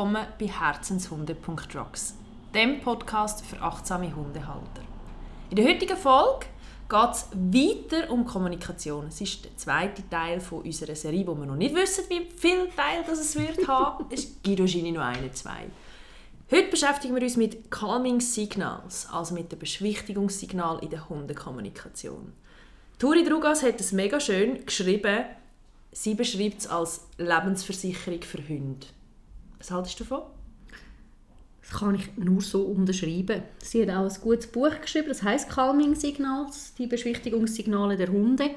Willkommen bei Herzenshunde.rocks, dem Podcast für achtsame Hundehalter. In der heutigen Folge geht es weiter um Kommunikation. Es ist der zweite Teil von unserer Serie, wo wir noch nicht wissen, wie viel Teil das es wird haben. Es ist Guido Gini noch eine, zwei. Heute beschäftigen wir uns mit Calming Signals, also mit dem Beschwichtigungssignal in der Hundekommunikation. Turi Drugas hat es mega schön geschrieben. Sie beschreibt es als Lebensversicherung für Hunde. Was haltest du davon? Das kann ich nur so unterschreiben. Sie hat auch ein gutes Buch geschrieben, das heißt Calming Signals, die Beschwichtigungssignale der Hunde.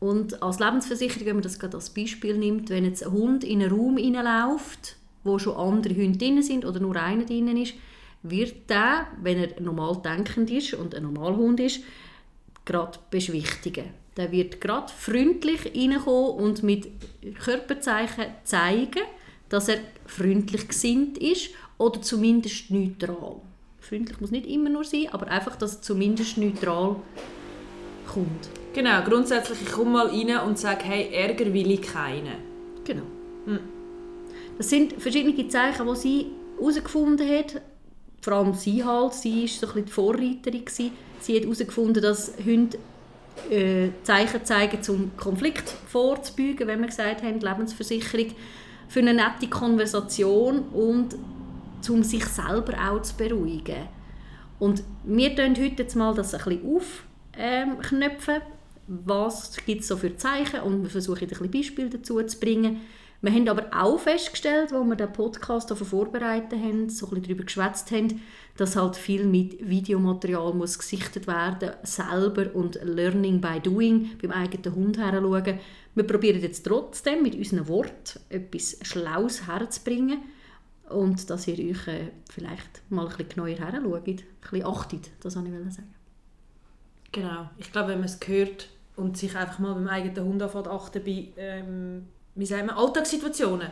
Und als Lebensversicherung, wenn man das gerade als Beispiel nimmt, wenn jetzt ein Hund in einen Raum hineinläuft, wo schon andere Hunde drin sind oder nur einer drin ist, wird der, wenn er normal denkend ist und ein Normalhund ist, gerade beschwichtigen. Der wird gerade freundlich reinkommen und mit Körperzeichen zeigen, dass er freundlich gesinnt ist oder zumindest neutral. Freundlich muss nicht immer nur sein, aber einfach, dass er zumindest neutral kommt. Genau, grundsätzlich, ich komme mal rein und sage, hey, Ärger will ich keinen. Genau. Hm. Das sind verschiedene Zeichen, die sie herausgefunden hat. Vor allem sie halt, sie war so ein bisschen die Vorreiterin. Gewesen. Sie hat herausgefunden, dass Hunde äh, Zeichen zeigen, um Konflikt vorzubeugen, wenn wir gesagt haben, Lebensversicherung für eine nette Konversation und um sich selber auch zu beruhigen. Und wir können heute jetzt mal das ein bisschen aufknöpfen. Ähm, was gibt es so für Zeichen? Und wir versuchen ein bisschen Beispiele dazu zu bringen. Wir haben aber auch festgestellt, als wir den Podcast vorbereitet haben, so ein bisschen darüber geschwätzt haben, dass halt viel mit Videomaterial muss gesichtet werden, selber und Learning by Doing beim eigenen Hund herschauen. Wir probieren jetzt trotzdem mit unseren Worten etwas Schlaues herzubringen und dass ihr euch äh, vielleicht mal ein bisschen genauer herschaut, ein bisschen achtet, das wollte ich sagen. Genau, ich glaube, wenn man es hört und sich einfach mal beim eigenen Hund anfängt achten bei ähm, wie sagen wir, Alltagssituationen.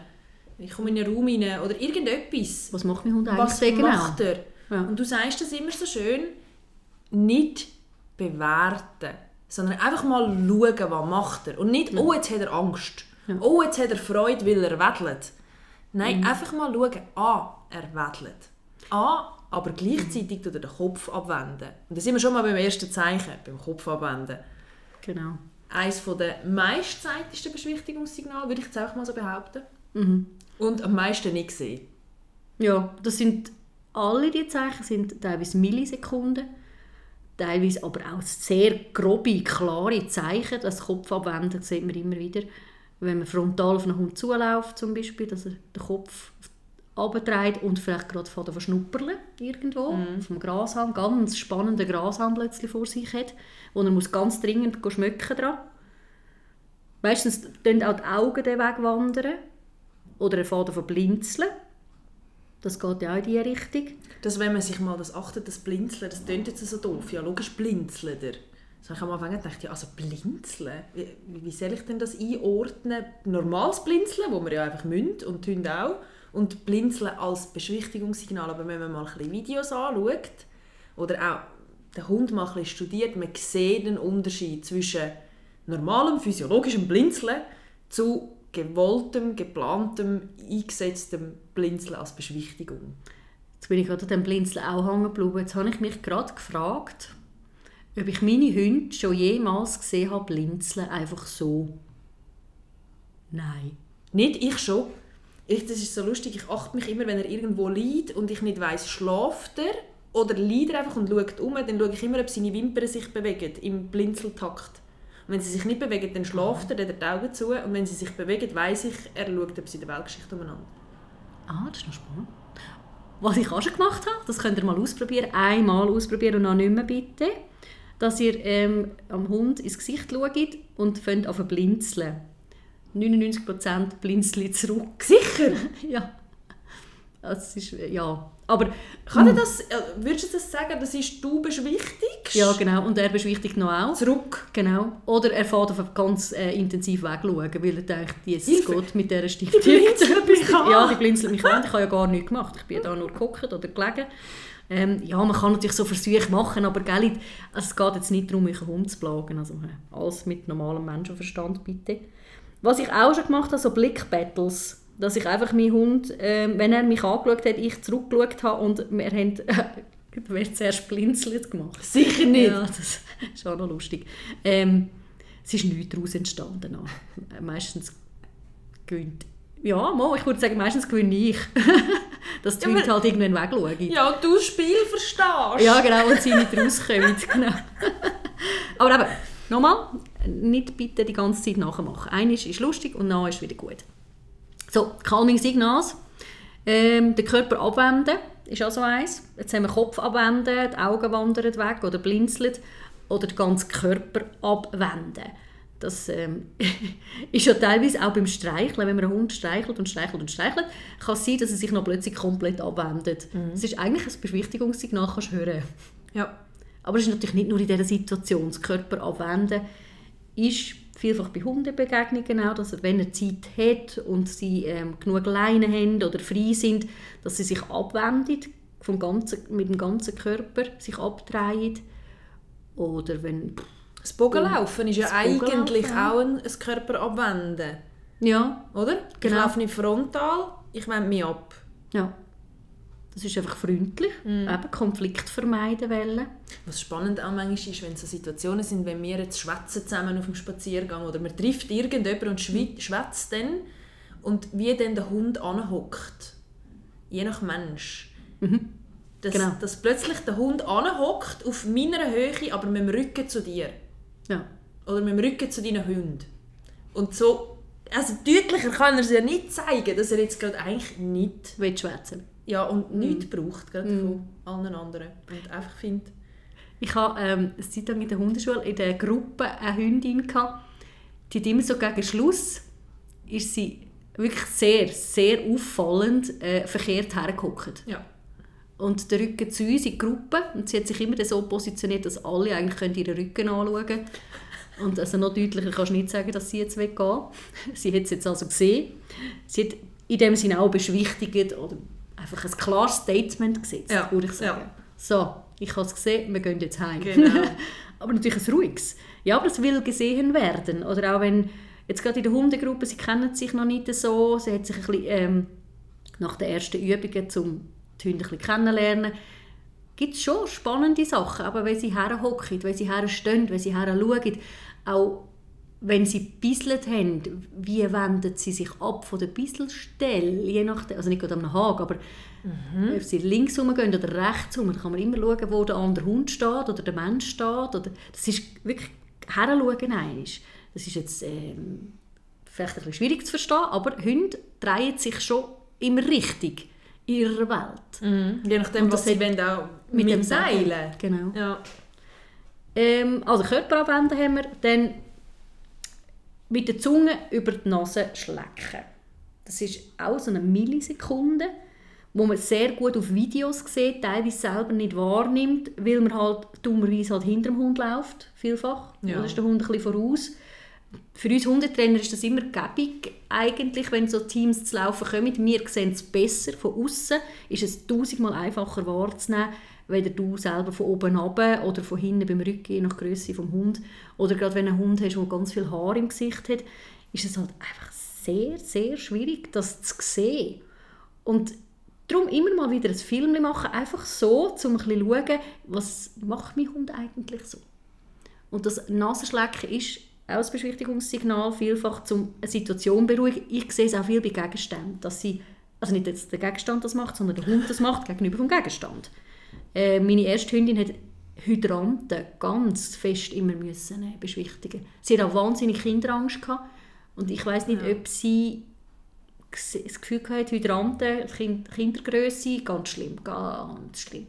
Ich komme in einen Raum rein oder irgendetwas. Was macht mein Hund eigentlich Was genau? macht er? Ja. Und du sagst das immer so schön, nicht bewerten, sondern einfach mal schauen, was macht er. Und nicht, ja. oh, jetzt hat er Angst. Ja. Oh, jetzt hat er Freude, weil er wedelt. Nein, mhm. einfach mal schauen, ah, er wedelt. Ah, aber gleichzeitig mhm. den Kopf abwenden. Und da sind wir schon mal beim ersten Zeichen, beim Kopf abwenden. Genau eines der meistzeitlichsten Beschwichtigungssignale, würde ich jetzt auch mal so behaupten. Mhm. Und am meisten nicht gesehen. Ja, das sind alle die Zeichen sind teilweise Millisekunden, teilweise aber auch sehr grobe, klare Zeichen. Das Kopfabwenden sieht man immer wieder, wenn man frontal auf einen Hund zuläuft, zum Beispiel, dass er den Kopf abdreht und vielleicht gerade von der Verschnupperle irgendwo auf dem Grashang, ganz spannenden Grashang plötzlich vor sich hat, wo er muss ganz dringend schmecken dran. Meistens wandern auch die Augen den Weg wandern oder er fährt von blinzeln. Das geht ja auch in diese Richtung. Das, wenn man sich mal das achtet, das Blinzeln, das klingt jetzt so doof. Ja, logisch blinzeln er. So, ich am Anfang gedacht, ja, also blinzeln, wie, wie soll ich denn das einordnen? Normales Blinzeln, wo wir ja einfach münd und Hunde auch und Blinzeln als Beschwichtigungssignal. Aber wenn man mal ein Videos anschaut oder auch den Hund mal ein studiert, man sieht den Unterschied zwischen normalem physiologischem Blinzeln zu gewolltem, geplantem, eingesetztem Blinzeln als Beschwichtigung. Jetzt bin ich gerade an dem Blinzeln auch hängen geblieben. Jetzt habe ich mich gerade gefragt, ob ich meine Hunde schon jemals gesehen habe blinzeln, einfach so. Nein. Nicht ich schon ich, das ist so lustig, ich achte mich immer, wenn er irgendwo liegt und ich nicht weiß, schlaft er oder liegt er einfach und schaut um, dann schaue ich immer, ob seine Wimpern sich bewegen im Blinzeltakt. Und wenn sie sich nicht bewegen, dann schlaft er, dann hat er die Augen zu und wenn sie sich bewegen, weiß ich, er schaut ob sie in der Weltgeschichte umeinander. Ah, das ist noch spannend. Was ich auch schon gemacht habe, das könnt ihr mal ausprobieren, einmal ausprobieren und dann nicht mehr bitte, dass ihr ähm, am Hund ins Gesicht schaut und fängt zu blinzeln. 99% blinzeln zurück. Sicher? ja. Das ist, ja. Aber kann hm. das, würdest du das sagen, das ist du beschwichtigst? Ja, genau. Und er beschwichtigt noch auch. Zurück? Genau. Oder er fährt auf ganz äh, intensiv wegschauen, weil er denkt, Jesus Gott, mit dieser Stiftung. Die blinzelt mich an. Ja, die blinzelt mich an. Ich habe ja gar nichts gemacht. Ich bin da nur geguckt oder gelegen. Ähm, ja, man kann natürlich so Versuche machen, aber gell, es geht jetzt nicht darum, mich Hund zu plagen. Also alles mit normalem Menschenverstand, bitte. Was ich auch schon gemacht habe, so Blickbattles. Dass ich einfach meinen Hund, äh, wenn er mich angeschaut hat, ich zurückgeschaut habe und wir haben Du wirst zuerst blinzelt gemacht. Sicher nicht. Ja, das ist auch noch lustig. Ähm, es ist nichts daraus entstanden. Noch. Meistens gewinnt... Ja, mal, ich würde sagen, meistens gewinne ich. Dass die Ja, Leute halt irgendwann wegschauen. Ja, du das Spiel verstehst. Ja, genau, und sie nicht rauskommen. Genau. Aber eben, nochmal, nicht bitte die ganze Zeit nachmachen. Eines ist lustig und dann ist wieder gut. So, Calming Signals. Ähm, den Körper abwenden ist auch so eins. Jetzt haben wir Kopf abwenden, die Augen wandern weg oder blinzeln oder den ganzen Körper abwenden. Das ähm, ist ja teilweise auch beim Streicheln, wenn man einen Hund streichelt und streichelt und streichelt, kann es sein, dass er sich noch plötzlich komplett abwendet. Das ist eigentlich ein Beschwichtigungssignal, kannst du hören. Ja. Aber es ist natürlich nicht nur in dieser Situation. Das Körper abwenden ist vielfach bei Hundebegegnungen auch, dass wenn er Zeit hat und sie ähm, genug Leine haben oder frei sind, dass sie sich abwenden, vom ganzen, mit dem ganzen Körper sich abdrehen. Oder wenn... Das Bogenlaufen ist ja eigentlich auch ein, ein Körper abwenden. Ja, Oder? Ich Genau. laufe nicht frontal, ich wende mich ab. ja. Das ist einfach freundlich. Eben Konflikt vermeiden wollen. Was spannend auch manchmal ist, wenn so Situationen sind, wenn wir jetzt schwätzen zusammen auf dem Spaziergang oder man trifft irgendjemanden und schwi- schwätzt dann und wie dann der Hund anhockt. Je nach Mensch. Dass, Genau. dass plötzlich der Hund anhockt auf meiner Höhe, aber mit dem Rücken zu dir. Ja. Oder mit dem Rücken zu deinen Hunden. Und so, also deutlicher kann er es ja nicht zeigen, dass er jetzt gerade eigentlich nicht, schwätzen? Ja, und nichts braucht, gerade von allen anderen. Und einfach findet, Ich hatte ähm, eine Zeit lang in der Hundeschule in der Gruppe eine Hündin. Gehabt. Die hat immer so gegen Schluss ist sie wirklich sehr, sehr auffallend äh, verkehrt hergeguckt. ja. Und der Rücken zu uns in die Gruppe. Und sie hat sich immer so positioniert, dass alle eigentlich können ihren Rücken anschauen können. Und also noch deutlicher kannst du nicht sagen, dass sie jetzt weggehen Sie hat es jetzt also gesehen. Sie hat in dem Sinne auch beschwichtigt oder einfach ein klares Statement gesetzt, Ja, würde ich sagen. ja. So, ich habe es gesehen, wir gehen jetzt heim. Genau. aber natürlich ein ruhiges. Ja, aber es will gesehen werden. Oder auch wenn, jetzt gerade in der Hundegruppe, sie kennen sich noch nicht so, sie hat sich ein bisschen, ähm, nach den ersten Übungen, um die Hunde ein bisschen kennenlernen, gibt es schon spannende Sachen. Aber wenn sie herhocken, wenn sie herstehen, wenn sie herschauen, auch wenn sie bisselt haben, wie wenden sie sich ab von der Bisselstelle, je nachdem, also nicht gerade am Haken, aber ob sie links rumgehen oder rechts rum, dann kann man immer schauen, wo der andere Hund steht oder der Mensch steht. Oder, das ist wirklich heranschauen einmal. Das ist jetzt ähm, vielleicht ein bisschen schwierig zu verstehen, aber Hunde drehen sich schon immer richtig in ihrer Welt. Mhm. Je nachdem, was sie wollen, auch mit mit, dem Seilen. Genau. Ja. Ähm, also Körper abwenden haben wir, dann mit der Zunge über die Nase schlecken. Das ist auch so eine Millisekunde, wo man sehr gut auf Videos sieht, teilweise selber nicht wahrnimmt, weil man halt dummerweise halt hinter dem Hund läuft, vielfach. Ja. Oder ist der Hund ein bisschen voraus. Für uns Hundetrainer ist das immer gäbig, eigentlich, wenn so Teams zu laufen kommen. Wir sehen es besser von außen, ist es tausendmal einfacher wahrzunehmen, weder du selber von oben runter oder von hinten beim Rücken, nach Größe vom Hund. Oder gerade wenn du einen Hund hast, der ganz viel Haar im Gesicht hat, ist es halt einfach sehr, sehr schwierig, das zu sehen. Und darum immer mal wieder ein Film machen, einfach so, um ein bisschen zu schauen, was macht mein Hund eigentlich so. Und das Nasenschlecken ist auch ein Beschwichtigungssignal, vielfach um eine Situation zu beruhigen. Ich sehe es auch viel bei Gegenständen, dass sie, also nicht jetzt der Gegenstand das macht, sondern der Hund das macht gegenüber dem Gegenstand. Äh, meine erste Hündin hat Hydranten ganz fest immer müssen äh, beschwichtigen. Sie hat auch wahnsinnig Kinderangst gehabt und ich weiß nicht, ob sie das Gefühl hatte, Hydranten, kind, Kindergröße, ganz schlimm, ganz schlimm.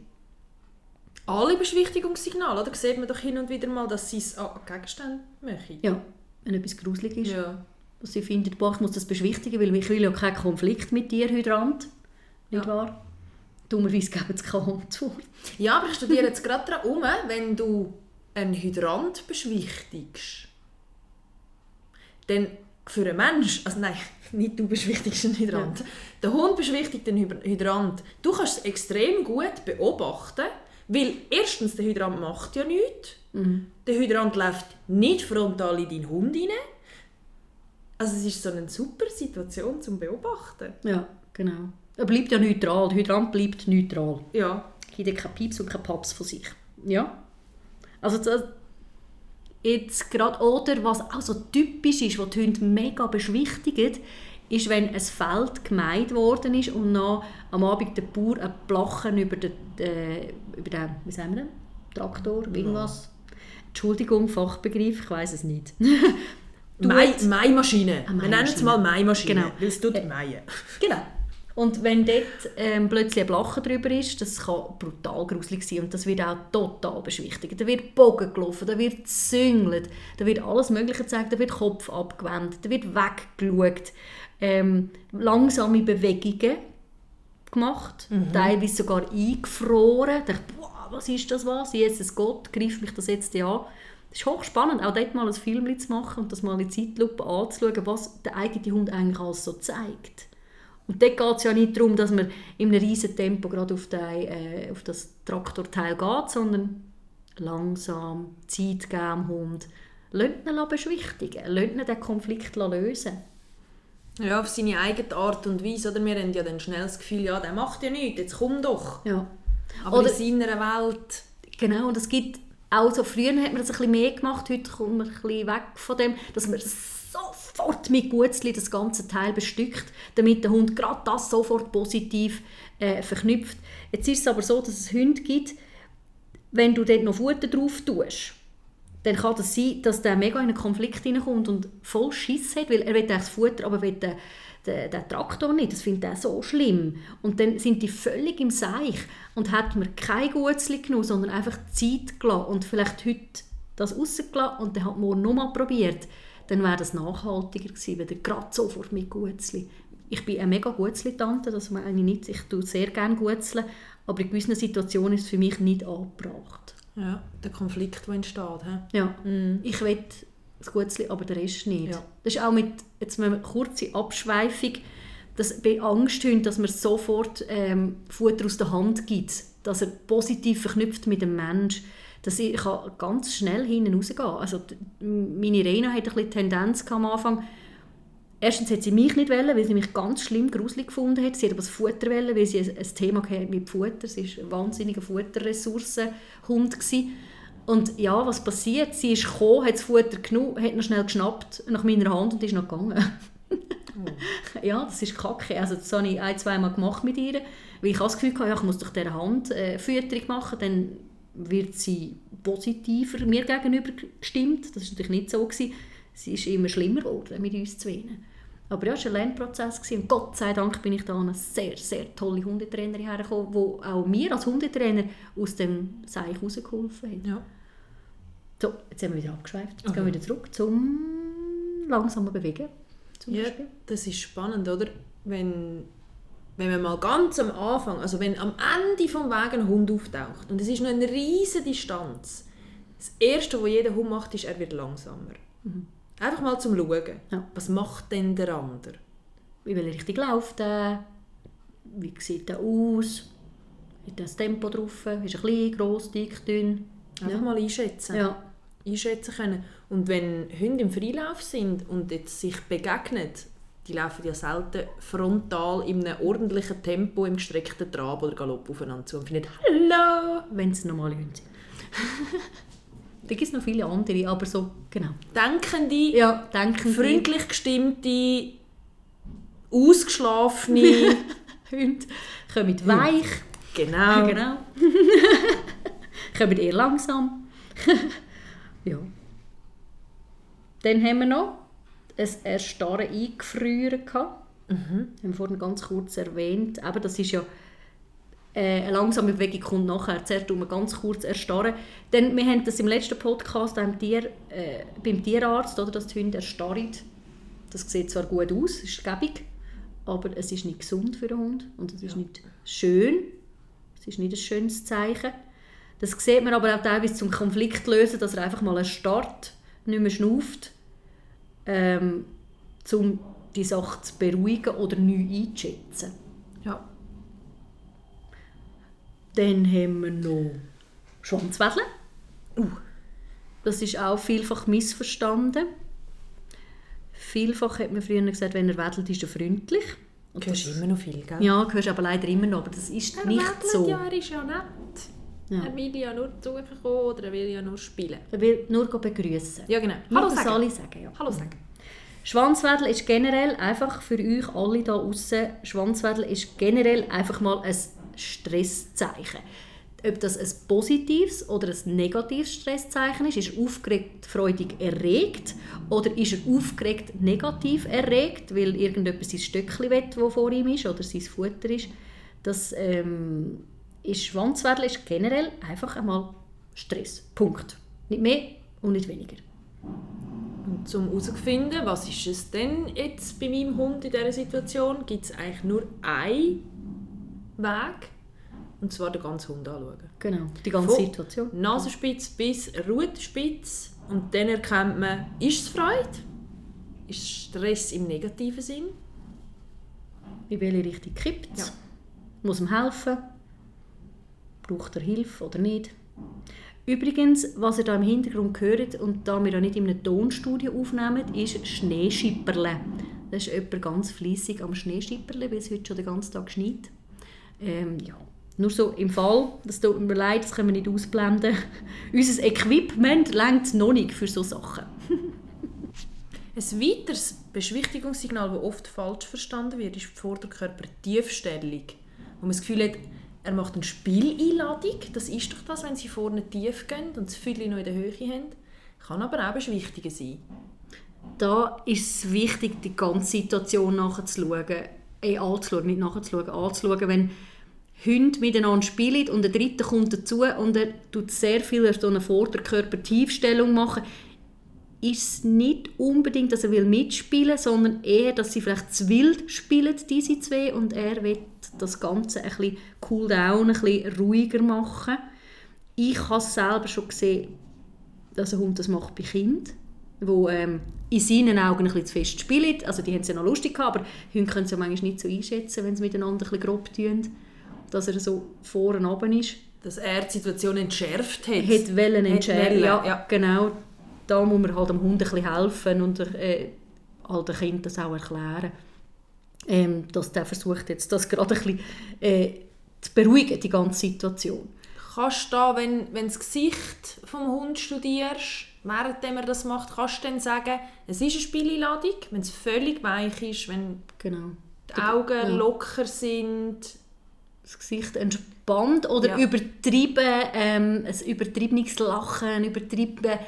Alle Beschwichtigungssignale, oder? Sieht man doch hin und wieder mal, dass sie es an Gegenständen machen. Ja, wenn etwas gruselig ist. Ja. dass sie findet, boah, ich muss das beschwichtigen, weil ich will ja keinen Konflikt mit dir, Hydrant. Nicht Ja. wahr? Dummerweise geben sie keine Antwort. Ja, aber ich studiere jetzt gerade daran um, wenn du einen Hydrant beschwichtigst, dann für einen Mensch, also nein, nicht du beschwichtigst einen Hydrant, der Hund beschwichtigt den Hyd- Hydrant. Du kannst es extrem gut beobachten, weil erstens, der Hydrant macht ja nichts. Der Hydrant läuft nicht frontal in deinen Hund rein. Also es ist so eine super Situation zum Beobachten. Ja, genau. Er bleibt ja neutral. Der Hydrant bleibt neutral. Ja. Gibt keinen Pieps und keinen Paps von sich. Ja. Also das, jetzt gerade, oder was auch so typisch ist, was die Hunde mega beschwichtigt, ist, wenn ein Feld gemeint worden ist und noch am Abend der Bauer ein Plachen über den, äh, über den wie sagen wir den? Traktor, irgendwas. Entschuldigung, Fachbegriff, ich weiß es nicht. Mai, Maimaschine. Eine Wir nennen es mal Maimaschine, Genau. weil es tut Äh. Genau. Und wenn dort ähm, plötzlich ein Blachen drüber ist, das kann brutal gruselig sein und das wird auch total beschwichtigt. Da wird Bogen gelaufen, da wird gezüngelt, da wird alles Mögliche gezeigt, da wird Kopf abgewendet, da wird weggeschaut, ähm, langsame Bewegungen gemacht, teilweise sogar eingefroren. Da dachte ich, boah, was ist das was? Jesus Gott, greift mich das jetzt an? Es ist hochspannend, auch dort mal ein Film zu machen und das mal in Zeitlupe anzuschauen, was der eigene Hund eigentlich alles so zeigt. Und dort geht es ja nicht darum, dass man in einem riesen Tempo gerade auf, den, äh, auf das Traktorteil geht, sondern langsam, Zeit geben dem Hund. Lasst ihn beschwichtigen, lasst ihn den Konflikt lösen. Ja, auf seine eigene Art und Weise. Oder wir haben ja dann schnell das Gefühl, ja, der macht ja nichts, jetzt komm doch. Ja. Aber Oder- in seiner Welt... Genau, und es gibt auch so, früher hat man das ein bisschen mehr gemacht, heute kommt man ein bisschen weg von dem, dass man sofort mit Gutzli das ganze Teil bestückt, damit der Hund gerade das sofort positiv äh, verknüpft. Jetzt ist es aber so, dass es Hunde gibt, wenn du dort noch Futter drauf tust, dann kann das sein, dass der mega in einen Konflikt hineinkommt und voll Schiss hat, weil er will das Futter, aber will den, den, den Traktor nicht. Das findet er so schlimm. Und dann sind die völlig im Seich und hat man kein Gutzli genommen, sondern einfach Zeit gelassen und vielleicht heute das rausgelassen und dann hat morgen nochmal probiert, dann wäre das nachhaltiger gewesen, wenn er gerade sofort mit Gutzli. Ich bin eine mega Gutzli-Tante, das meine ich nicht. Ich tue sehr gerne Gutzeln, aber in gewissen Situationen ist es für mich nicht angebracht. Ja, der Konflikt, der entsteht. He? Ja, ich will das Gutzli, aber der Rest nicht. Ja. Das ist auch mit, jetzt eine kurze Abschweifung, dass bei Angsthünden, dass man sofort ähm, Futter aus der Hand gibt, dass er positiv verknüpft mit dem Mensch, dass ich kann ganz schnell hinten rausgehen. Also die- meine Rena hatte ein bisschen die Tendenz am Anfang, Erstens hat sie mich nicht wollen, weil sie mich ganz schlimm gruselig gefunden hat. Sie hat aber das Futter wollen, weil sie ein, ein Thema hatte mit Futter. Sie war ein wahnsinniger Futterressourcenhund. Und ja, was passiert? Sie ist gekommen, hat das Futter genommen, hat noch schnell geschnappt nach meiner Hand und ist noch gegangen. Ja, das ist kacke. Also das habe ich ein, zwei Mal gemacht mit ihr. Weil ich das Gefühl hatte, ja, ich muss durch dieser Hand äh, Fütterung machen, dann wird sie positiver mir gegenüber gestimmt. Das war natürlich nicht so. Gewesen. Sie ist immer schlimmer geworden mit uns zwei. Aber ja, es war ein Lernprozess. Gewesen. Und Gott sei Dank bin ich da an eine sehr, sehr tolle Hundetrainerin hergekommen, die auch mir als Hundetrainer aus dem Seich rausgeholfen hat. Ja. So, jetzt haben wir wieder abgeschweift. Jetzt Okay. gehen wir wieder zurück zum langsamen Bewegen. Ja, Beispiel. das ist spannend, oder? Wenn, wenn man mal ganz am Anfang, also wenn am Ende vom Weg ein Hund auftaucht und es ist noch eine riesige Distanz, das Erste, was jeder Hund macht, ist, er wird langsamer. Einfach mal zum Schauen. Ja. Was macht denn der andere? in welche Richtung läuft er, wie sieht er aus, hat er das Tempo drauf, ist er klein, gross, dick, dünn. Einfach Ja. mal einschätzen. Ja, einschätzen können. Und wenn Hunde im Freilauf sind und jetzt sich begegnen, die laufen ja selten frontal in einem ordentlichen Tempo im gestreckten Trab oder Galopp aufeinander zu und finden «Hallo!» wenn es normale Hunde sind. da gibt es noch viele andere, aber so, genau. Denkende, Ja, denken freundlich gestimmte, ausgeschlafene, Hunde kommen weich, genau. genau. kommen eher langsam. ja. Dann haben wir noch ein Erstarren eingefrieren. gehabt. Mhm. haben wir vorhin ganz kurz erwähnt. Eben, das ist ja äh, eine langsame Bewegung kommt nachher. Zuerst wir ganz kurz erstarren. Denn wir haben das im letzten Podcast beim, Tier, äh, beim Tierarzt, oder, dass die Hunde erstarren. Das sieht zwar gut aus, ist gäbig, aber es ist nicht gesund für den Hund und es ist Ja. nicht schön. Es ist nicht ein schönes Zeichen. Das sieht man aber auch teilweise zum Konflikt lösen, dass er einfach mal erstarrt, nicht mehr schnauft, ähm, um die Sache zu beruhigen oder neu einzuschätzen. Ja. Dann haben wir noch Schwanzwedeln. Uh. Das ist auch vielfach missverstanden. Vielfach hat man früher gesagt, wenn er wedelt, ist er freundlich. Und das ist immer noch viel, gell? Ja, hörst aber leider immer noch, aber das ist er nicht wedelt so. Ja, er ist ja nett. Ja. Er will ja nur zu euch kommen oder er will ja nur spielen. Er will nur begrüßen. Ja, genau. Hallo sagen. alle sagen, ja. Hallo sagen. Schwanzwedeln ist generell einfach für euch alle da außen. Schwanzwedeln ist generell einfach mal ein Stresszeichen. Ob das ein positives oder ein negatives Stresszeichen ist, ist er aufgeregt, freudig erregt oder ist er aufgeregt, negativ erregt, weil irgendetwas sein Stöckchen will, das vor ihm ist oder sein Futter ist. Das ähm, ist Schwanzwedeln ist generell einfach einmal Stress. Punkt. Nicht mehr und nicht weniger. Und um herauszufinden, was ist es denn jetzt bei meinem Hund in dieser Situation, gibt es eigentlich nur einen Weg. Und zwar den ganzen Hund anschauen. Genau, die ganze Von Situation. Nasenspitze bis Rutenspitze. Und dann erkennt man, ist es Freude? Ist es Stress im negativen Sinn? In welche Richtung kippt es? Ja. Muss ihm helfen? Braucht er Hilfe oder nicht? Übrigens, was ihr da im Hintergrund hört, und da wir ja nicht in einem Tonstudio aufnehmen, ist Schneeschipperle. Das ist jemand ganz fleissig am Schneeschipperle, weil es heute schon den ganzen Tag schneit. Ähm, ja. Nur so im Fall, das tut mir leid, das können wir nicht ausblenden. Unser Equipment lenkt noch nicht für so Sachen. Ein weiteres Beschwichtigungssignal, das oft falsch verstanden wird, ist die Vorderkörper-Tiefstellung. Wo man das Gefühl hat, er macht eine Spieleinladung. Das ist doch das, wenn sie vorne tief gehen und das Fülle noch in der Höhe haben. Kann aber auch beschwichtigen sein. da ist es wichtig, die ganze Situation nachzuschauen. Eh, anzuschauen, nicht nachzuschauen, anzuschauen, wenn Hunde miteinander spielen und der dritte kommt dazu und er tut sehr viel so eine Vorderkörper-Tiefstellung machen, ist es nicht unbedingt, dass er will mitspielen sondern eher, dass sie vielleicht zu wild spielen, diese zwei, und er will das Ganze ein bisschen cool down, ein bisschen ruhiger machen. Ich habe es selber schon gesehen, dass ein Hund das macht bei Kindern, wo ähm, in seinen Augen ein bisschen zu fest spielen. Also die haben es ja noch lustig gehabt, aber Hunde können es ja manchmal nicht so einschätzen, wenn sie miteinander ein bisschen grob tun, dass er so vorne runter ist. Dass er die Situation entschärft hat. Hat wollen wollen, Ja, ja. genau. Da muss man halt dem Hund ein bisschen helfen und äh, halt dem Kind das auch erklären. Ähm, dass der versucht jetzt das gerade ein bisschen äh, zu beruhigen, die ganze Situation. Kannst du da, wenn, wenn du das Gesicht vom Hund studierst, während er das macht, kannst du dann sagen, es ist eine Spieleinladung, wenn es völlig weich ist, wenn Genau. die Augen ja. locker sind. das Gesicht entspannt oder Ja. übertrieben, ähm, ein übertriebenes Lachen, übertrieben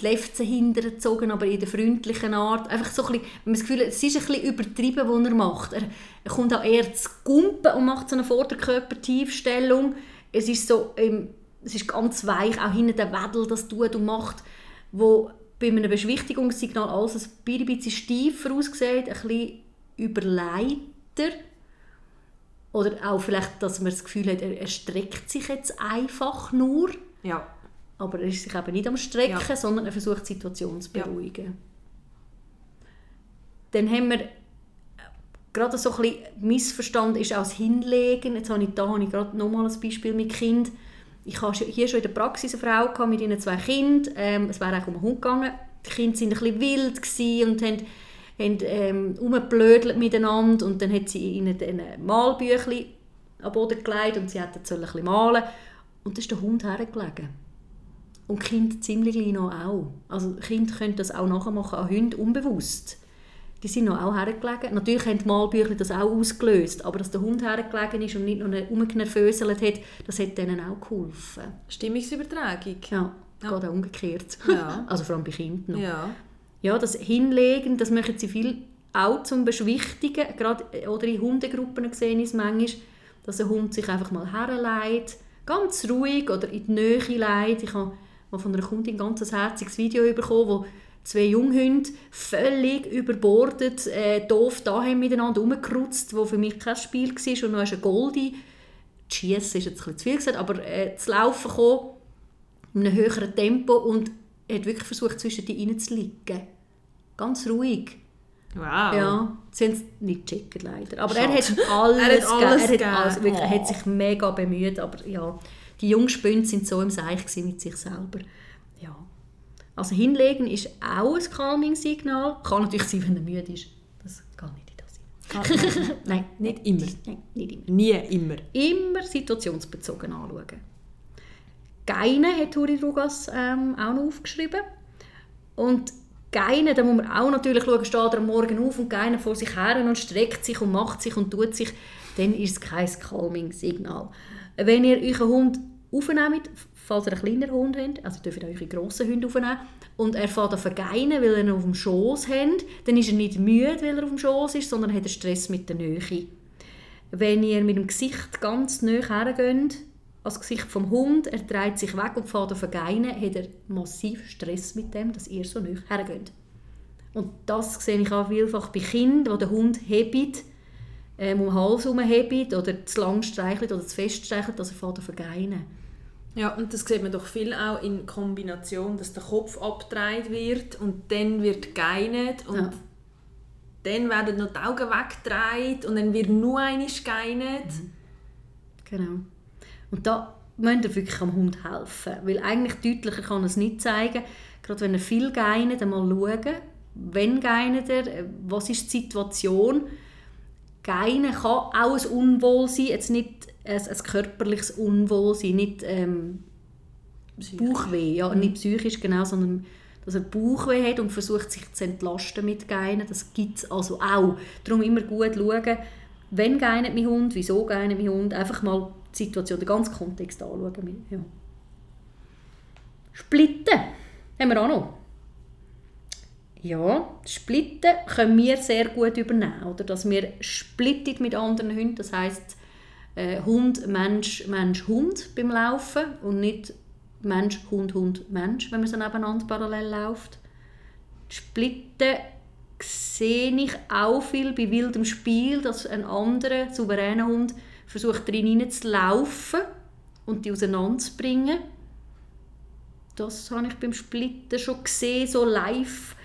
die Lefzen hintergezogen, aber in der freundlichen Art. Einfach so ein bisschen, man das Gefühl es ist bisschen übertrieben, was er macht. Er, er kommt auch eher zu Gumpen und macht so eine Vorderkörpertiefstellung. Es ist so, ähm, es ist ganz weich, auch hinten der Wedel das tut und macht, wo bei einem Beschwichtigungssignal alles ein bisschen steifer aussieht, ein bisschen überleiter. Oder auch vielleicht, dass man das Gefühl hat, er, er streckt sich jetzt einfach nur. Ja. Aber er ist sich eben nicht am Strecken, Ja. sondern er versucht die Situation zu Ja. beruhigen. Dann haben wir äh, gerade so ein bisschen missverstanden ist auch das Hinlegen. Jetzt habe ich da habe ich gerade nochmal ein Beispiel mit Kind. Ich hatte hier schon in der Praxis eine Frau gehabt mit ihren zwei Kindern. Ähm, es wäre eigentlich um einen Hund gegangen. Die Kinder waren ein bisschen wild und haben, haben ähm, rumgeblödelt miteinander. Und dann hat sie ihnen dann ein Malbüchlein am Boden gelegt und sie hätten ein bisschen malen Und da ist der Hund hergelegen. Und Kinder ziemlich klein noch auch. Also Kinder können das auch nachmachen an Hunden unbewusst. Die sind noch auch hergelegen. Natürlich haben die Malbücher das auch ausgelöst, aber dass der Hund hergelegen ist und nicht noch rumgenervöselt hat, das hat denen auch geholfen. Stimmungsübertragung. Ja, Ja. geht auch umgekehrt. Ja. Also vor allem bei Kindern noch. Ja. Ja, das Hinlegen, das machen sie viel auch zum Beschwichtigen. Gerade, äh, oder in Hundegruppen sehe ich es manchmal, dass ein Hund sich einfach mal herlegt, ganz ruhig oder in die Nähe legt. Ich habe mal von einer Kundin ein ganz herziges Video bekommen, wo zwei Junghunde völlig überbordet, äh, doof da haben miteinander rumgekrutzt, wo für mich kein Spiel war. Und dann ist ein Goldie, die Schiessen ist jetzt ein bisschen zu viel gesagt, aber äh, zu laufen gekommen, in einem höheren Tempo und er hat wirklich versucht, zwischen die reinzuliegen. Ganz ruhig. Wow. Ja, sie haben es nicht gecheckt leider. Aber Schade. er hat alles, Er hat alles gegeben. Er, hat alles, wirklich, er Oh. hat sich mega bemüht, aber ja, die Jungspünde sind so im Seich mit sich selber. Ja. Also hinlegen ist auch ein Calming-Signal. Kann natürlich sein, wenn er müde ist. Das geht nicht in das Sinn. Nein, Nicht immer. Nein, nicht immer. Nie immer. Immer situationsbezogen anschauen. Geine hat Turi Drugas ähm, auch noch aufgeschrieben. Und Geine, da muss man auch natürlich schauen, steht er am Morgen auf und Geine vor sich her und streckt sich und macht sich und tut sich, dann ist es kein Calming-Signal. Wenn ihr euren Hund aufnehmt, falls ihr einen kleinen Hund habt, also dürft ihr eure grossen Hunde aufnehmen, und er fährt an vergeinen, weil er ihn auf dem Schoß habt, dann ist er nicht müde, weil er auf dem Schoß ist, sondern hat er Stress mit der Nähe. Wenn ihr mit dem Gesicht ganz nahe hergeht, als Gesicht vom Hund, er dreht sich weg und fährt an vergeinen, hat er massiv Stress mit dem, dass ihr so nahe hergeht. Und das sehe ich auch vielfach bei Kindern, wo der Hund hebt, ähm, um den Hals herum hebt oder zu lang streichelt oder zu fest streichelt, dass er fährt an vergeinen. Ja, und das sieht man doch viel auch in Kombination, dass der Kopf abgedreht wird und dann wird geinet und Ja. dann werden noch die Augen weggedreht und dann wird nur einmal geinet. Genau. Und da müsst ihr wirklich am Hund helfen. Weil eigentlich deutlicher kann er es nicht zeigen. Gerade wenn er viel geinet, einmal schauen, wenn geinet er, was ist die Situation. Geinen kann auch ein Unwohlsein, jetzt nicht ein, ein körperliches Unwohlsein, nicht ähm, Bauchweh, ja, nicht psychisch genau, sondern dass er Bauchweh hat und versucht sich zu entlasten mit Geinen. Das gibt es also auch. Darum immer gut schauen, wenn geinet mein Hund, wieso geinet mein Hund, einfach mal die Situation, den ganzen Kontext anschauen. Ja. Splitten haben wir auch noch. Ja, Splitten können wir sehr gut übernehmen. Oder? Dass wir splitten mit anderen Hunden. Das heisst, äh, Hund, Mensch, Mensch, Hund beim Laufen und nicht Mensch, Hund, Hund, Mensch, wenn man so nebeneinander parallel läuft. Splitten sehe ich auch viel bei wildem Spiel, dass ein anderer souveräner Hund versucht, drin zu laufen und die auseinanderzubringen. Das habe ich beim Splitten schon gesehen, so live.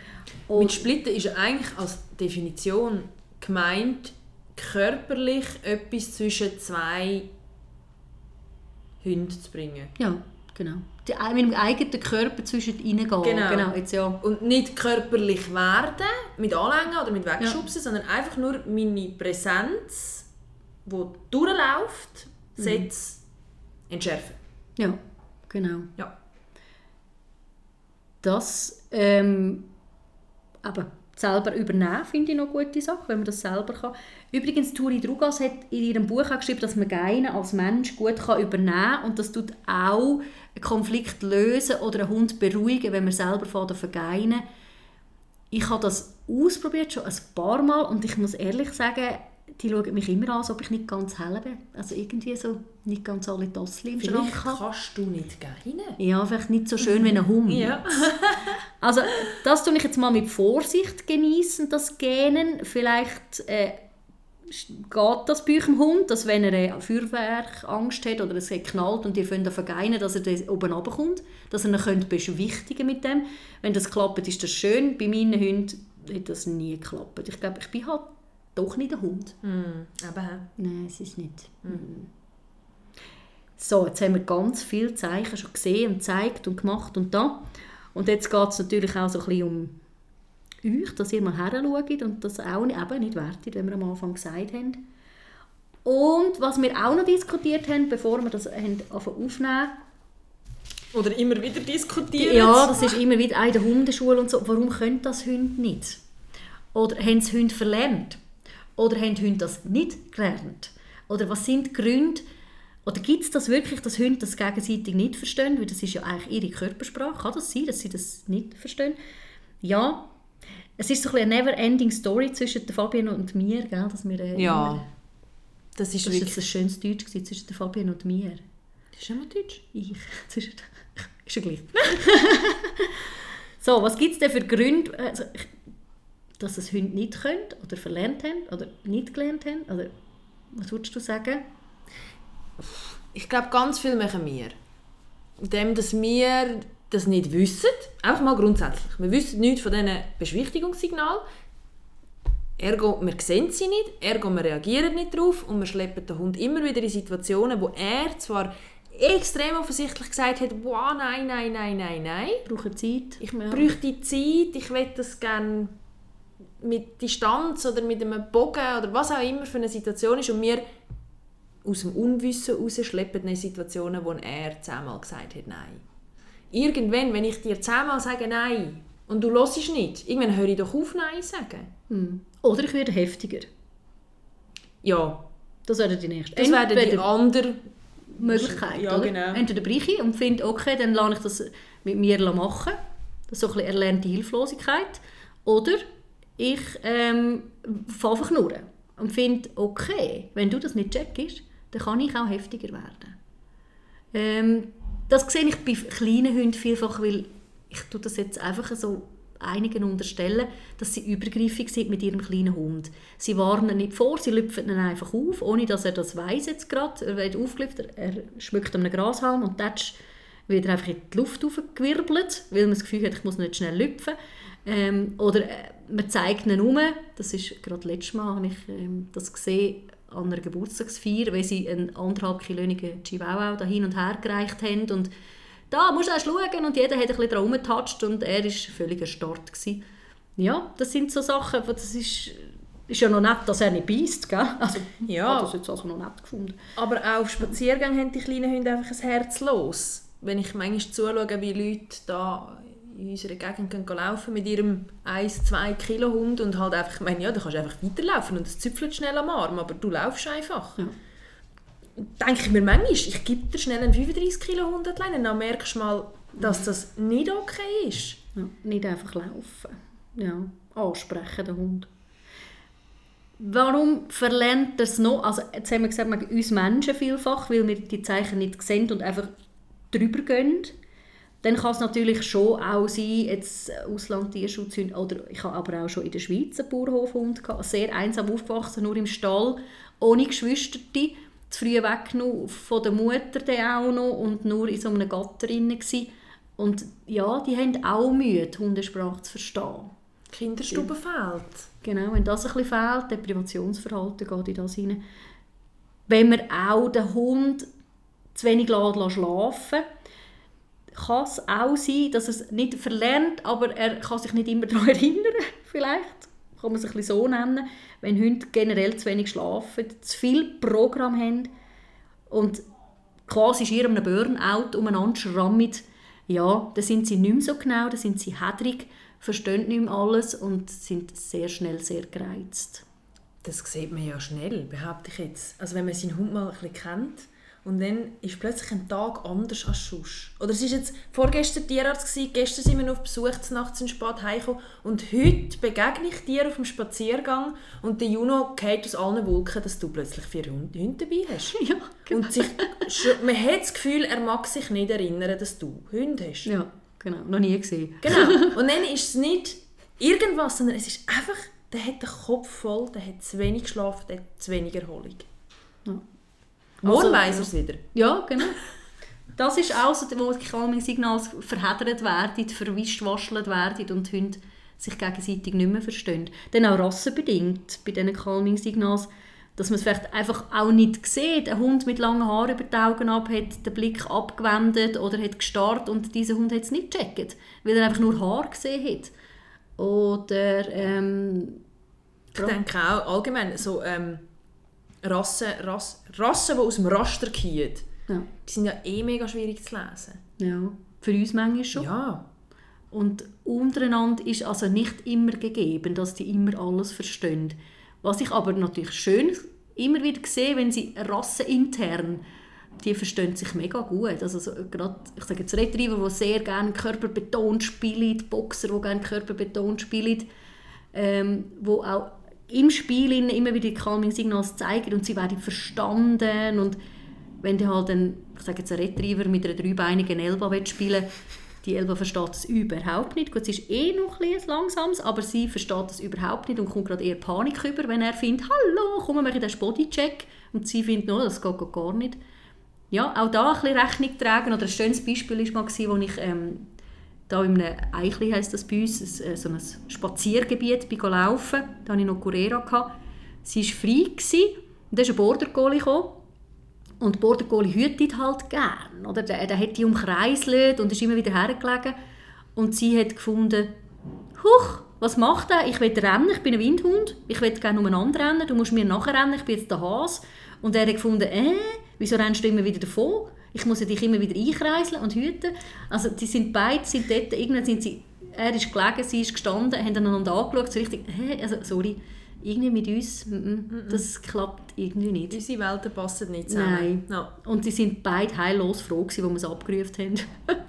Mit Und Splitten ist ja eigentlich als Definition gemeint, körperlich etwas zwischen zwei Hunden zu bringen. ja, genau. Die, mit dem eigenen Körper zwischen ihnen gehen. Genau. genau jetzt ja. Und nicht körperlich werden, mit Anlängen oder mit Wegschubsen, sondern einfach nur meine Präsenz, die durchläuft, Sätze entschärfen. Ja, genau. Ja. Das ähm, aber selber übernehmen, finde ich noch eine gute Sache, wenn man das selber kann. Übrigens, Turi Drugas hat in ihrem Buch auch geschrieben, dass man Geinen als Mensch gut kann übernehmen kann und das tut auch einen Konflikt lösen oder einen Hund beruhigen, wenn man selber von vergeinen. Ich habe das ausprobiert, schon ein paar Mal und ich muss ehrlich sagen, die schauen mich immer an, als ob ich nicht ganz hell bin. Also irgendwie so nicht ganz alle Tassel im Schrank Vielleicht habe. kannst du nicht gerne. Ja, vielleicht nicht so schön wie ein Hund. Ja. Also das tue ich jetzt mal mit Vorsicht genießen, das Gähnen. Vielleicht äh, geht das bei eurem Hund, dass wenn er äh, Feuerwerkangst hat oder es knallt und ihr könnt vergeinen, dass er dann oben runterkommt, dass ihr ihn könnt beschwichtigen mit dem. Wenn das klappt, ist das schön. Bei meinen Hunden hat das nie geklappt. Ich glaube, ich bin halt doch nicht ein Hund. Hm, aber Nein, es ist nicht. Mhm. So, jetzt haben wir ganz viele Zeichen schon gesehen und gezeigt und gemacht und da. Und jetzt geht es natürlich auch so ein bisschen um euch, dass ihr mal heranschaut und das auch nicht, eben nicht wertet, wie wir am Anfang gesagt haben. Und was wir auch noch diskutiert haben, bevor wir das haben aufnehmen, Oder immer wieder diskutieren. ja, das ist immer wieder in der Hundeschule und so. Warum können das Hunde nicht? Oder haben es Hunde verlernt? Oder haben Hunde das nicht gelernt? Oder was sind die Gründe? Oder gibt es das wirklich, dass Hunde das gegenseitig nicht verstehen? Weil das ist ja eigentlich ihre Körpersprache. Kann das sein, dass sie das nicht verstehen? Ja. Es ist so ein eine never-ending Story zwischen Fabian und mir, gell? Dass wir, äh, Ja. immer- Das ist Das war wirklich... jetzt ein schönes Deutsch gewesen, zwischen Fabian und mir. Das ist immer Deutsch. Ich. Zwischen- ist ja gleich. so, was gibt es denn für Gründe, also, ich- dass es Hunde nicht können oder verlernt haben oder nicht gelernt haben? Oder was würdest du sagen? Ich glaube, ganz viel machen wir. Indem, dass wir das nicht wissen. Einfach mal grundsätzlich. Wir wissen nichts von diesen Beschwichtigungssignalen. Ergo, wir sehen sie nicht, ergo, wir reagieren nicht darauf und wir schleppen den Hund immer wieder in Situationen, wo er zwar extrem offensichtlich gesagt hat, wow, nein, nein, nein, nein, nein. Ich brauche Zeit. Ich Ja. bräuchte Zeit, ich möchte das gerne mit Distanz oder mit einem Bogen oder was auch immer für eine Situation ist und mir aus dem Unwissen heraus schleppen in Situationen, wo er zehnmal gesagt hat, nein. Irgendwann, wenn ich dir zehnmal sage nein und du hörst nicht, irgendwann höre ich doch auf, nein sagen. Hm. Oder ich werde heftiger. Ja, Das wäre die nächste. das wäre die andere Möglichkeit. Ja, oder? genau. Entweder breche ich und finde, okay, dann lasse ich das mit mir machen. Das ist so ein bisschen erlernte Hilflosigkeit. Oder ich ähm, fange einfach nur und finde, okay, wenn du das nicht checkst, dann kann ich auch heftiger werden. Ähm, das sehe ich bei kleinen Hunden vielfach, weil ich tue das jetzt einfach so einigen unterstellen, dass sie übergriffig sind mit ihrem kleinen Hund. Sie warnen nicht vor, sie lüpfen ihn einfach auf, ohne dass er das weiß jetzt gerade. Er wird aufgelüpft, er, schmückt einem Grashalm und dann wird er einfach in die Luft aufgewirbelt, weil man das Gefühl hat, ich muss nicht schnell lüpfen. Ähm, oder äh, man zeigt ihn um. Das ist gerade letztes Mal, habe ich ähm, das gesehen, an einer Geburtstagsfeier, weil sie einen anderthalb kilonigen Chihuahua da hin und her gereicht haben und da musst du erst schauen und jeder hat ein bisschen dran rumgetatscht und er war völlig erstarrt. Gewesen. Ja, das sind so Sachen, das ist, ist ja noch nett, dass er nicht beißt, gell? Also, ich Ja. habe das jetzt also noch nett gefunden. Aber auch auf Spaziergängen haben die kleinen Hunde einfach ein Herz los. Wenn ich manchmal zuschaue, wie Leute da in unserer Gegend gehen laufen mit ihrem 1-2 Kilo Hund und halt einfach, ich meine, ja, du kannst einfach weiterlaufen und es züpfelt schnell am Arm, aber du laufst einfach. Ja. Denke ich mir manchmal, ich gebe dir schnell einen 35 Kilo Hund alleine, dann merkst du mal, dass das nicht okay ist. Ja, nicht einfach laufen. Ja, ansprechen, der Hund. Warum verlernt er es noch? Also, jetzt haben wir gesagt, wir uns Menschen vielfach, weil wir die Zeichen nicht sehen und einfach drüber gehen. Dann kann es natürlich schon auch sein, jetzt Auslandtierschutz, oder ich habe aber auch schon in der Schweiz einen Bauernhofhund gehabt, sehr einsam aufgewachsen, nur im Stall, ohne Geschwister, zu früh weggenommen von der Mutter dann auch noch und nur in so einem Gatter drin gsi. Und ja, die haben auch Mühe, die Hundesprache zu verstehen. Kinderstube fehlt. Genau, wenn das ein bisschen fehlt, Deprivationsverhalten geht in das hinein. Wenn man auch den Hund zu wenig lässt schlafen kann es auch sein, dass er es nicht verlernt, aber er kann sich nicht immer daran erinnern, vielleicht. Kann man es ein bisschen so nennen. Wenn Hunde generell zu wenig schlafen, zu viel Programm haben und quasi in ihrem Burnout umeinander schrammen, ja, dann sind sie nicht mehr so genau, dann sind sie hedrig, verstehen nicht mehr alles und sind sehr schnell sehr gereizt. Das sieht man ja schnell, behaupte ich jetzt. Also wenn man seinen Hund mal ein bisschen kennt und dann ist plötzlich ein Tag anders als sonst. Oder es war jetzt vorgestern Tierarzt, gewesen, gestern sind wir noch auf Besuch, nachts in Spät heimgekommen und heute begegne ich dir auf dem Spaziergang und der Juno geht aus allen Wolken, dass du plötzlich vier Hunde, Hunde dabei hast. Ja, Und sich, man hat das Gefühl, er mag sich nicht erinnern, dass du Hunde hast. ja genau. Noch nie gesehen. Genau. Und dann ist es nicht irgendwas, sondern es ist einfach, der hat den Kopf voll, der hat zu wenig geschlafen, der hat zu wenig Erholung. Morgen Also, weiss er es wieder. Ja, genau. Das ist auch so, wo die Calming-Signale verheddert werden, verwischt, waschelt werden und die Hunde sich gegenseitig nicht mehr verstehen. Dann auch rassenbedingt bei diesen Calming-Signalen, dass man es vielleicht einfach auch nicht sieht. Ein Hund mit langen Haaren über die Augen ab hat den Blick abgewendet oder hat gestarrt und dieser Hund hat es nicht gecheckt, weil er einfach nur Haar gesehen hat. Oder ähm, Ich denke auch allgemein, so ähm, Rassen, Rass, Rassen, die aus dem Raster fallen, ja, die sind ja eh mega schwierig zu lesen. ja, für uns manchmal schon. Ja. Und untereinander ist also nicht immer gegeben, dass die immer alles verstehen. Was ich aber natürlich schön immer wieder sehe, wenn sie rassenintern, die verstehen sich mega gut. Also so, gerade, ich sage jetzt Retriever, die sehr gerne körperbetont spielen, Boxer, die gerne körperbetont spielen, ähm, wo auch im Spiel ihnen immer wieder die Calming Signals zeigen und sie werden verstanden und wenn du halt ein, ich sage jetzt ein Retriever mit einer dreibeinigen Elba willst spielen die Elba versteht das überhaupt nicht. Gut, sie ist eh noch ein langsames, aber sie versteht das überhaupt nicht und kommt gerade eher Panik über, wenn er findet, hallo, komm, wir machen den Bodycheck. Und sie findet, no, das geht gar nicht. Ja, auch da ein bisschen Rechnung tragen. Oder ein schönes Beispiel war mal, wo ich ähm, da in einem Eichli heisst das bei uns, äh, so ein Spaziergebiet bin laufen. Da hatte ich noch Curera. Sie war frei gewesen, und da ist ein Border Collie gekommen. Und Border Collie hütet halt gern. Oder? Der, der hat die umkreiselt und ist immer wieder hergelegen. Und sie hat gefunden, Huch, was macht er? Ich will rennen, ich bin ein Windhund, ich will gerne umeinander rennen, du musst mir nachher rennen, ich bin jetzt der Hase. Und er hat gefunden, äh, wieso rennst du immer wieder davon? Ich muss dich immer wieder einkreiseln und hüten. Also die sind beide, sind dort, irgendwann sind sie, er ist gelegen, sie ist gestanden, haben einander angeschaut, so richtig, hä, also sorry, irgendwie mit uns, mm -mm, das klappt irgendwie nicht. Unsere Welten passen nicht zusammen. Nein. No. Und sie sind beide heillos froh gewesen, wo wir es abgerufen haben.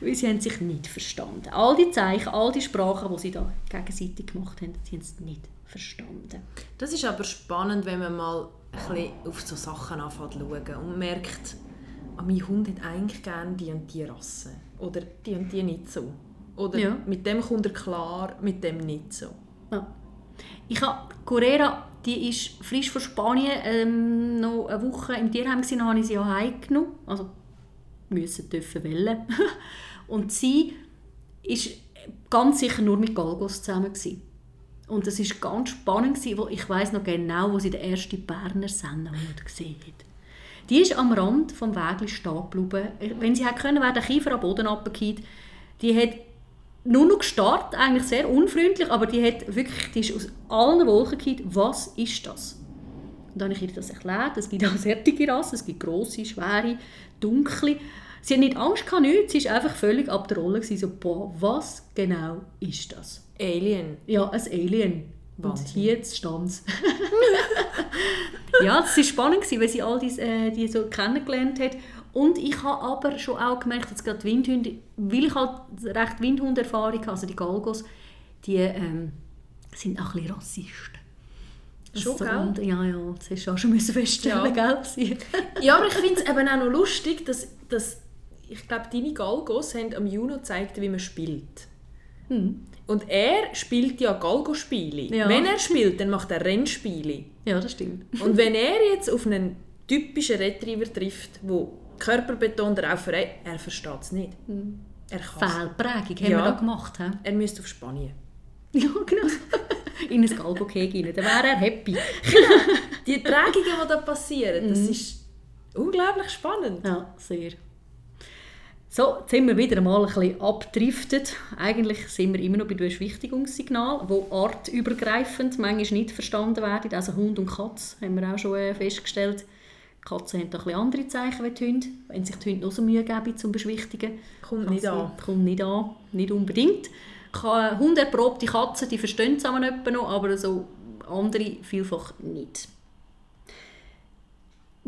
Weil sie haben sich nicht verstanden. All die Zeichen, all die Sprachen, die sie da gegenseitig gemacht haben, sie haben es nicht verstanden. Das ist aber spannend, wenn man mal bisschen auf so Sachen anfängt zu schauen und merkt, oh, mein Hund hat eigentlich gerne die und die Rasse. Oder die und die nicht so. Oder Ja. mit dem kommt er klar, mit dem nicht so. Ja. Ich habe Correa, die ist frisch von Spanien, ähm, noch eine Woche im Tierheim gewesen, habe ich sie auch heimgenommen. Also müssen dürfen wollen. Und sie ist ganz sicher nur mit Galgos zusammen gewesen. Und das ist ganz spannend gewesen, wo ich weiß noch genau, wo sie den ersten Berner Sennenhund gesehen hat. Die ist am Rand vom Weg stehen geblieben. Wenn sie hätte können, wäre der Kiefer am Boden runtergefallen. Die hat nur noch gestarrt, eigentlich sehr unfreundlich, aber die hat wirklich, die ist aus allen Wolken gefallen. Was ist das? Und dann habe ich ihr das erklärt. Es gibt auch solche Rassen, es gibt grosse, schwere, dunkle. Sie hat nicht Angst gehabt, nichts. sie war einfach völlig ab der Rolle. gewesen, So, boah, was genau ist das? Alien. Ja, ein Alien. Und Wahnsinn. hier jetzt stand es. ja, es war spannend, gewesen, weil sie all diese, äh, die so kennengelernt hat. Und ich habe aber schon auch gemerkt, dass gerade Windhunde, weil ich halt recht Windhunderfahrung habe, also die Galgos, die ähm, sind auch ein bisschen Rassisten. Schon, so, gell? und- Ja, ja, das hast du auch schon müssen feststellen, gell? Sie- Ja, aber ich finde es eben auch noch lustig, dass, dass ich glaube, deine Galgos haben am Juno gezeigt, wie man spielt. Hm. Und er spielt ja Galgo-Spiele. Ja. Wenn er spielt, dann macht er Rennspiele. Ja, das stimmt. Und wenn er jetzt auf einen typischen Retriever trifft, wo körperbetont er auch verrät, er versteht es nicht. Er kann Fehlprägung haben Ja. wir da gemacht. He? Er müsste auf Spanien. Ja, genau. In ein Galgo-Keg rein, dann wäre er happy. Die Tragungen, die da passieren, das ist unglaublich spannend. Ja, sehr. So, jetzt sind wir wieder mal ein bisschen abgedriftet. Eigentlich sind wir immer noch bei dem Beschwichtigungssignal, wo artübergreifend manchmal nicht verstanden werden. Also Hund und Katz haben wir auch schon äh, festgestellt. Die Katzen haben da ein bisschen andere Zeichen die Hunde. Wenn sich die Hunde noch so Mühe geben zum Beschwichtigen. Kommt nicht an. Kommt nicht an, nicht unbedingt. Ka- Hunderprobte Katzen, die verstehen es etwa noch, aber so andere vielfach nicht.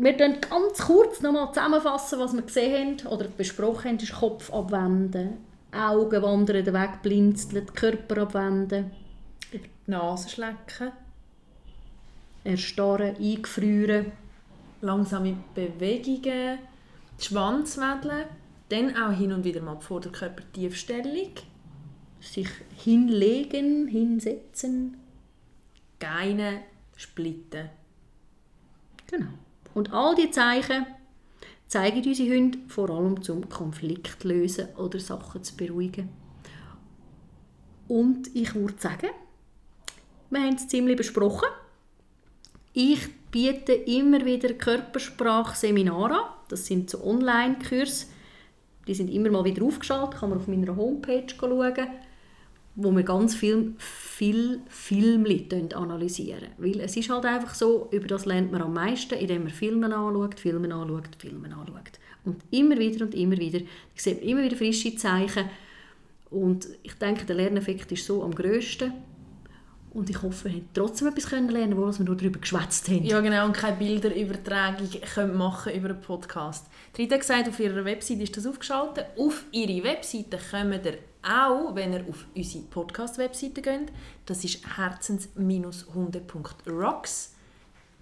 Wir fassen ganz kurz nochmal zusammenfassen, was wir gesehen haben oder besprochen haben. Das ist Kopf abwenden, Augen wandern, den Weg blinzeln, Körper abwenden, Die Nase schlecken, erstarren, eingefrieren. langsame Bewegungen, Schwanz wedeln, dann auch hin und wieder mal die Vorderkörpertiefstellung, sich hinlegen, hinsetzen. geinen, splitten. Genau. Und all diese Zeichen zeigen unsere Hunde vor allem zum Konflikt lösen oder Sachen zu beruhigen. Und ich würde sagen, wir haben es ziemlich besprochen. Ich biete immer wieder Körpersprachseminare an. Das sind so Online-Kurse. Die sind immer mal wieder aufgeschaltet. Kann man auf meiner Homepage schauen wo wir ganz viel, viel Filme analysieren. Weil es ist halt einfach so, über das lernt man am meisten, indem man Filme anschaut, Filme anschaut, Filme anschaut. Und immer wieder und immer wieder. Ich sehe immer wieder frische Zeichen. Und ich denke, der Lerneffekt ist so am grössten. Und ich hoffe, wir haben trotzdem etwas lernen wo wir nur darüber geschwätzt haben. Ja, genau, und keine Bilderübertragung können machen über einen Podcast. Die Rita hat gesagt, auf ihrer Webseite ist das aufgeschaltet. Auf ihre Webseite kommt ihr auch, wenn ihr auf unsere Podcast-Webseite geht. Das ist herzens-hunde.rocks.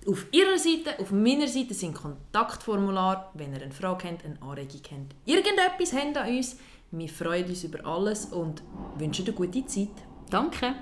Auf ihrer Seite, auf meiner Seite sind Kontaktformulare, wenn ihr eine Frage habt, eine Anregung habt, irgendetwas habt an uns. Wir freuen uns über alles und wünschen eine gute Zeit. Danke.